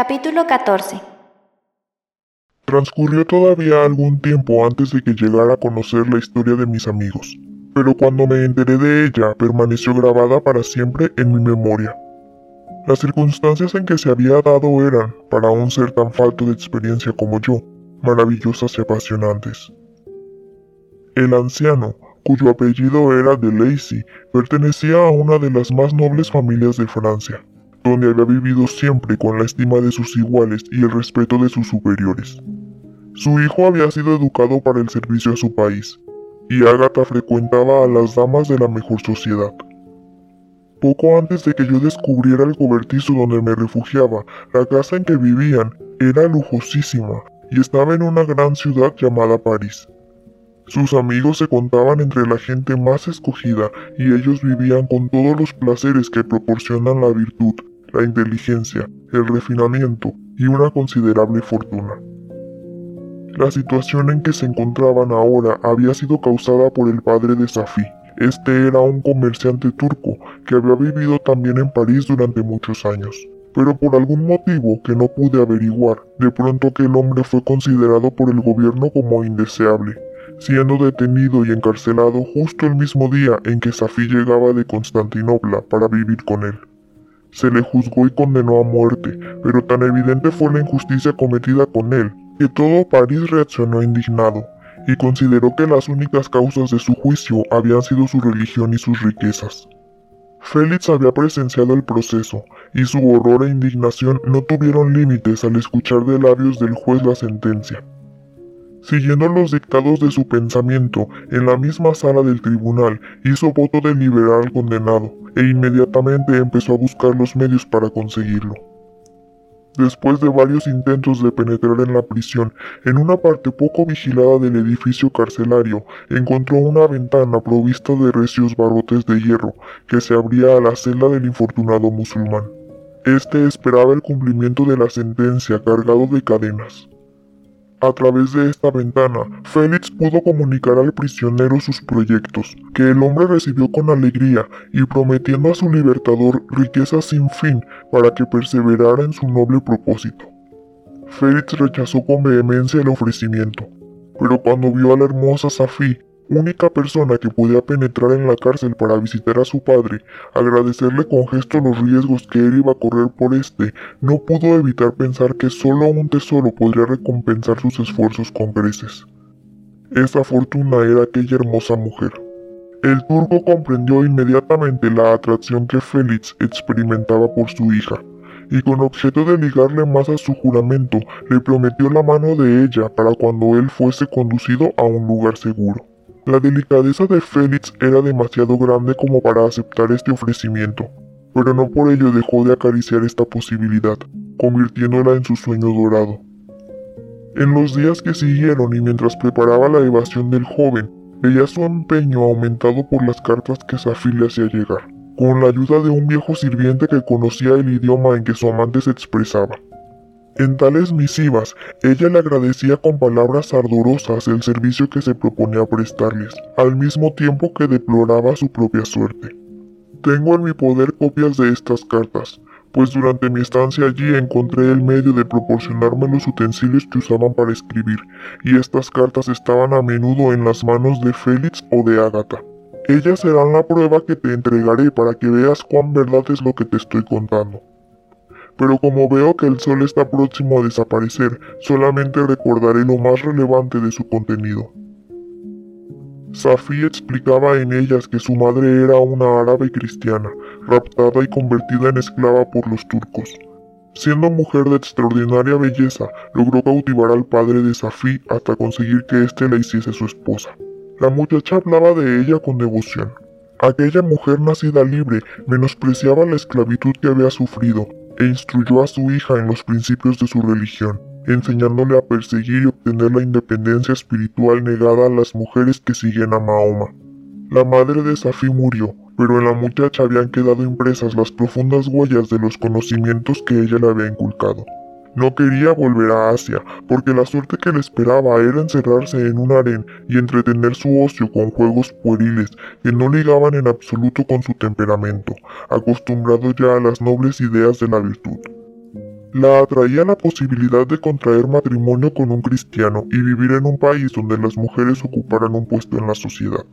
Capítulo 14 Transcurrió todavía algún tiempo antes de que llegara a conocer la historia de mis amigos, pero cuando me enteré de ella permaneció grabada para siempre en mi memoria. Las circunstancias en que se había dado eran, para un ser tan falto de experiencia como yo, maravillosas y apasionantes. El anciano, cuyo apellido era de Lacy, pertenecía a una de las más nobles familias de Francia donde había vivido siempre con la estima de sus iguales y el respeto de sus superiores. Su hijo había sido educado para el servicio a su país, y Agatha frecuentaba a las damas de la mejor sociedad. Poco antes de que yo descubriera el cobertizo donde me refugiaba, la casa en que vivían era lujosísima y estaba en una gran ciudad llamada París. Sus amigos se contaban entre la gente más escogida y ellos vivían con todos los placeres que proporcionan la virtud, la inteligencia, el refinamiento y una considerable fortuna. La situación en que se encontraban ahora había sido causada por el padre de Safi. Este era un comerciante turco que había vivido también en París durante muchos años. Pero por algún motivo que no pude averiguar, de pronto aquel hombre fue considerado por el gobierno como indeseable siendo detenido y encarcelado justo el mismo día en que Safí llegaba de Constantinopla para vivir con él. Se le juzgó y condenó a muerte, pero tan evidente fue la injusticia cometida con él, que todo París reaccionó indignado, y consideró que las únicas causas de su juicio habían sido su religión y sus riquezas. Félix había presenciado el proceso, y su horror e indignación no tuvieron límites al escuchar de labios del juez la sentencia. Siguiendo los dictados de su pensamiento, en la misma sala del tribunal hizo voto de liberar al condenado, e inmediatamente empezó a buscar los medios para conseguirlo. Después de varios intentos de penetrar en la prisión, en una parte poco vigilada del edificio carcelario, encontró una ventana provista de recios barrotes de hierro que se abría a la celda del infortunado musulmán. Este esperaba el cumplimiento de la sentencia cargado de cadenas. A través de esta ventana, Félix pudo comunicar al prisionero sus proyectos, que el hombre recibió con alegría y prometiendo a su libertador riquezas sin fin para que perseverara en su noble propósito. Félix rechazó con vehemencia el ofrecimiento, pero cuando vio a la hermosa Safí, única persona que podía penetrar en la cárcel para visitar a su padre, agradecerle con gesto los riesgos que él iba a correr por este, no pudo evitar pensar que solo un tesoro podría recompensar sus esfuerzos con creces. Esa fortuna era aquella hermosa mujer. El turco comprendió inmediatamente la atracción que Félix experimentaba por su hija, y con objeto de ligarle más a su juramento, le prometió la mano de ella para cuando él fuese conducido a un lugar seguro. La delicadeza de Félix era demasiado grande como para aceptar este ofrecimiento, pero no por ello dejó de acariciar esta posibilidad, convirtiéndola en su sueño dorado. En los días que siguieron y mientras preparaba la evasión del joven, veía su empeño aumentado por las cartas que Safi le hacía llegar, con la ayuda de un viejo sirviente que conocía el idioma en que su amante se expresaba. En tales misivas, ella le agradecía con palabras ardorosas el servicio que se proponía prestarles, al mismo tiempo que deploraba su propia suerte. Tengo en mi poder copias de estas cartas, pues durante mi estancia allí encontré el medio de proporcionarme los utensilios que usaban para escribir, y estas cartas estaban a menudo en las manos de Félix o de Ágata. Ellas serán la prueba que te entregaré para que veas cuán verdad es lo que te estoy contando. Pero como veo que el sol está próximo a desaparecer, solamente recordaré lo más relevante de su contenido. Safi explicaba en ellas que su madre era una árabe cristiana, raptada y convertida en esclava por los turcos. Siendo mujer de extraordinaria belleza, logró cautivar al padre de Safi hasta conseguir que éste la hiciese su esposa. La muchacha hablaba de ella con devoción. Aquella mujer nacida libre menospreciaba la esclavitud que había sufrido e instruyó a su hija en los principios de su religión enseñándole a perseguir y obtener la independencia espiritual negada a las mujeres que siguen a Mahoma. La madre de Safi murió, pero en la muchacha habían quedado impresas las profundas huellas de los conocimientos que ella le había inculcado. No quería volver a Asia, porque la suerte que le esperaba era encerrarse en un harén y entretener su ocio con juegos pueriles que no ligaban en absoluto con su temperamento, acostumbrado ya a las nobles ideas de la virtud. La atraía la posibilidad de contraer matrimonio con un cristiano y vivir en un país donde las mujeres ocuparan un puesto en la sociedad.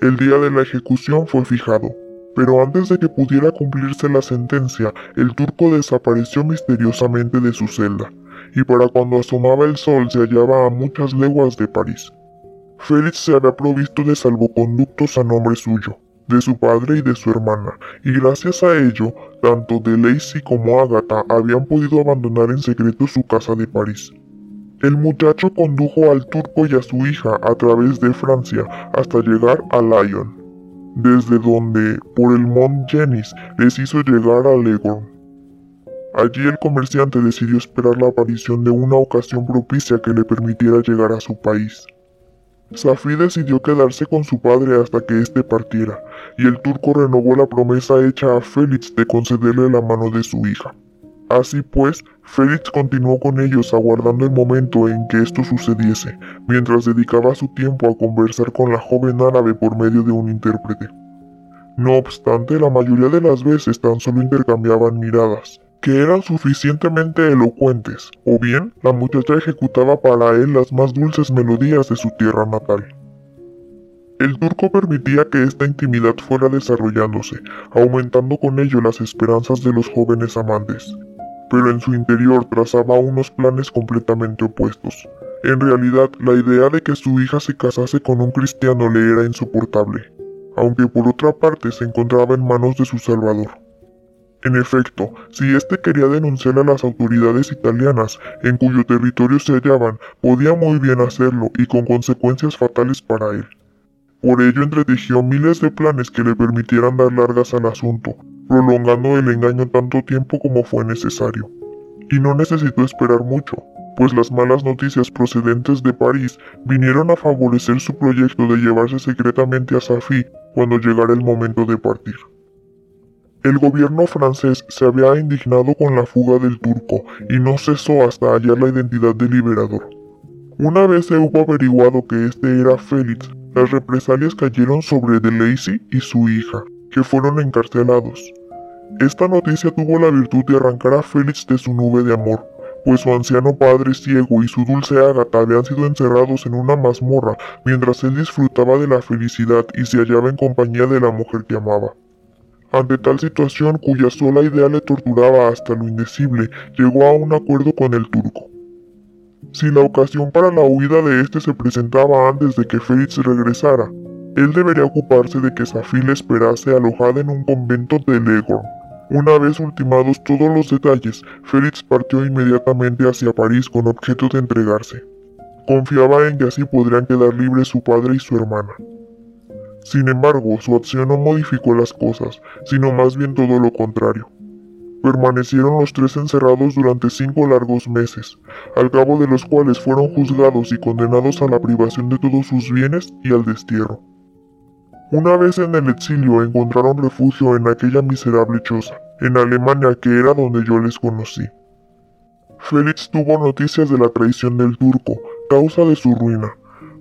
El día de la ejecución fue fijado, pero antes de que pudiera cumplirse la sentencia, el turco desapareció misteriosamente de su celda, y para cuando asomaba el sol se hallaba a muchas leguas de París. Félix se había provisto de salvoconductos a nombre suyo, de su padre y de su hermana, y gracias a ello, tanto de Lacey como Agatha habían podido abandonar en secreto su casa de París. El muchacho condujo al turco y a su hija a través de Francia hasta llegar a Lyon, desde donde, por el Mont Genis, les hizo llegar a Leghorn. Allí el comerciante decidió esperar la aparición de una ocasión propicia que le permitiera llegar a su país. Safi decidió quedarse con su padre hasta que éste partiera, y el turco renovó la promesa hecha a Félix de concederle la mano de su hija. Así pues, Félix continuó con ellos aguardando el momento en que esto sucediese, mientras dedicaba su tiempo a conversar con la joven árabe por medio de un intérprete. No obstante, la mayoría de las veces tan solo intercambiaban miradas, que eran suficientemente elocuentes, o bien la muchacha ejecutaba para él las más dulces melodías de su tierra natal. El turco permitía que esta intimidad fuera desarrollándose, aumentando con ello las esperanzas de los jóvenes amantes, pero en su interior trazaba unos planes completamente opuestos. En realidad, la idea de que su hija se casase con un cristiano le era insoportable, aunque por otra parte se encontraba en manos de su Salvador. En efecto, si éste quería denunciar a las autoridades italianas en cuyo territorio se hallaban, podía muy bien hacerlo y con consecuencias fatales para él. Por ello entretejió miles de planes que le permitieran dar largas al asunto, prolongando el engaño tanto tiempo como fue necesario. Y no necesitó esperar mucho, pues las malas noticias procedentes de París vinieron a favorecer su proyecto de llevarse secretamente a Safi cuando llegara el momento de partir. El gobierno francés se había indignado con la fuga del turco y no cesó hasta hallar la identidad del liberador. Una vez se hubo averiguado que este era Félix, las represalias cayeron sobre De Lacy y su hija, que fueron encarcelados. Esta noticia tuvo la virtud de arrancar a Félix de su nube de amor, pues su anciano padre ciego y su dulce Ágata habían sido encerrados en una mazmorra mientras él disfrutaba de la felicidad y se hallaba en compañía de la mujer que amaba. Ante tal situación, cuya sola idea le torturaba hasta lo indecible, llegó a un acuerdo con el turco. Si la ocasión para la huida de este se presentaba antes de que Félix regresara, él debería ocuparse de que Safi le esperase alojada en un convento de Leghorn. Una vez ultimados todos los detalles, Félix partió inmediatamente hacia París con objeto de entregarse. Confiaba en que así podrían quedar libres su padre y su hermana. Sin embargo, su acción no modificó las cosas, sino más bien todo lo contrario. Permanecieron los tres encerrados durante cinco largos meses, al cabo de los cuales fueron juzgados y condenados a la privación de todos sus bienes y al destierro. Una vez en el exilio encontraron refugio en aquella miserable choza, en Alemania que era donde yo les conocí. Félix tuvo noticias de la traición del turco, causa de su ruina,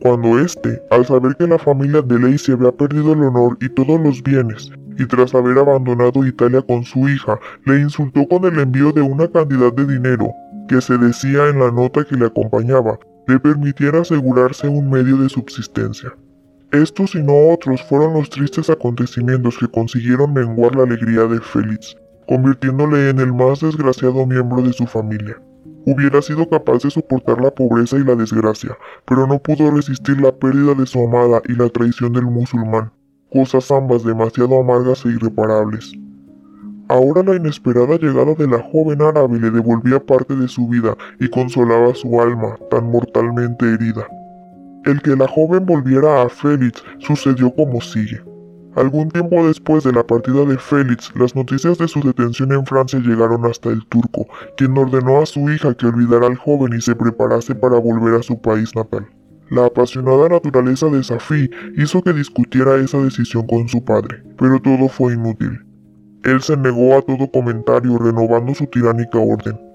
cuando éste, al saber que la familia de Lacey había perdido el honor y todos los bienes, y tras haber abandonado Italia con su hija, le insultó con el envío de una cantidad de dinero, que se decía en la nota que le acompañaba, le permitiera asegurarse un medio de subsistencia. Estos y no otros fueron los tristes acontecimientos que consiguieron menguar la alegría de Félix, convirtiéndole en el más desgraciado miembro de su familia. Hubiera sido capaz de soportar la pobreza y la desgracia, pero no pudo resistir la pérdida de su amada y la traición del musulmán, cosas ambas demasiado amargas e irreparables. Ahora la inesperada llegada de la joven árabe le devolvía parte de su vida y consolaba su alma, tan mortalmente herida. El que la joven volviera a Félix sucedió como sigue. Algún tiempo después de la partida de Félix, las noticias de su detención en Francia llegaron hasta el turco, quien ordenó a su hija que olvidara al joven y se preparase para volver a su país natal. La apasionada naturaleza de Safi hizo que discutiera esa decisión con su padre, pero todo fue inútil. Él se negó a todo comentario renovando su tiránica orden.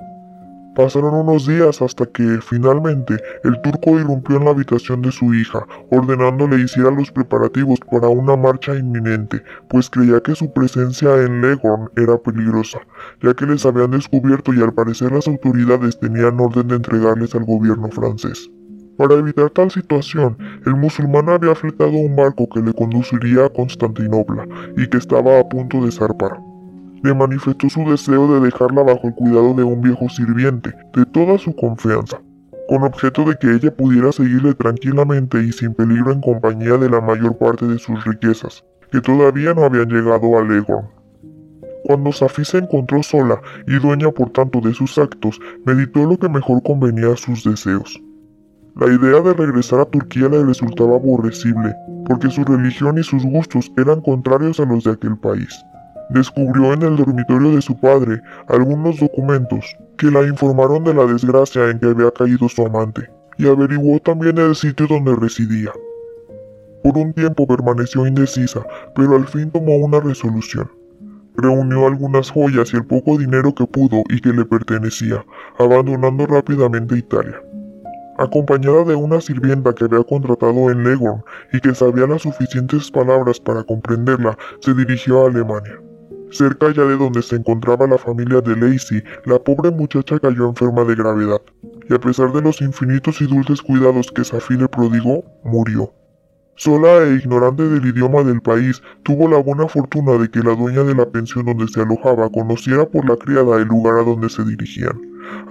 Pasaron unos días hasta que, finalmente, el turco irrumpió en la habitación de su hija, ordenándole hiciera los preparativos para una marcha inminente, pues creía que su presencia en Leghorn era peligrosa, ya que les habían descubierto y al parecer las autoridades tenían orden de entregarles al gobierno francés. Para evitar tal situación, el musulmán había fletado un barco que le conduciría a Constantinopla y que estaba a punto de zarpar le manifestó su deseo de dejarla bajo el cuidado de un viejo sirviente, de toda su confianza, con objeto de que ella pudiera seguirle tranquilamente y sin peligro en compañía de la mayor parte de sus riquezas, que todavía no habían llegado a Leghorn. Cuando Safi se encontró sola y dueña por tanto de sus actos, meditó lo que mejor convenía a sus deseos. La idea de regresar a Turquía le resultaba aborrecible, porque su religión y sus gustos eran contrarios a los de aquel país descubrió en el dormitorio de su padre algunos documentos que la informaron de la desgracia en que había caído su amante, y averiguó también el sitio donde residía. Por un tiempo permaneció indecisa, pero al fin tomó una resolución. Reunió algunas joyas y el poco dinero que pudo y que le pertenecía, abandonando rápidamente Italia. Acompañada de una sirvienta que había contratado en Leghorn y que sabía las suficientes palabras para comprenderla, se dirigió a Alemania. Cerca ya de donde se encontraba la familia de Lacey, la pobre muchacha cayó enferma de gravedad, y a pesar de los infinitos y dulces cuidados que Safi le prodigó, murió. Sola e ignorante del idioma del país, tuvo la buena fortuna de que la dueña de la pensión donde se alojaba conociera por la criada el lugar a donde se dirigían.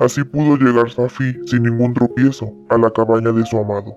Así pudo llegar Safi, sin ningún tropiezo, a la cabaña de su amado.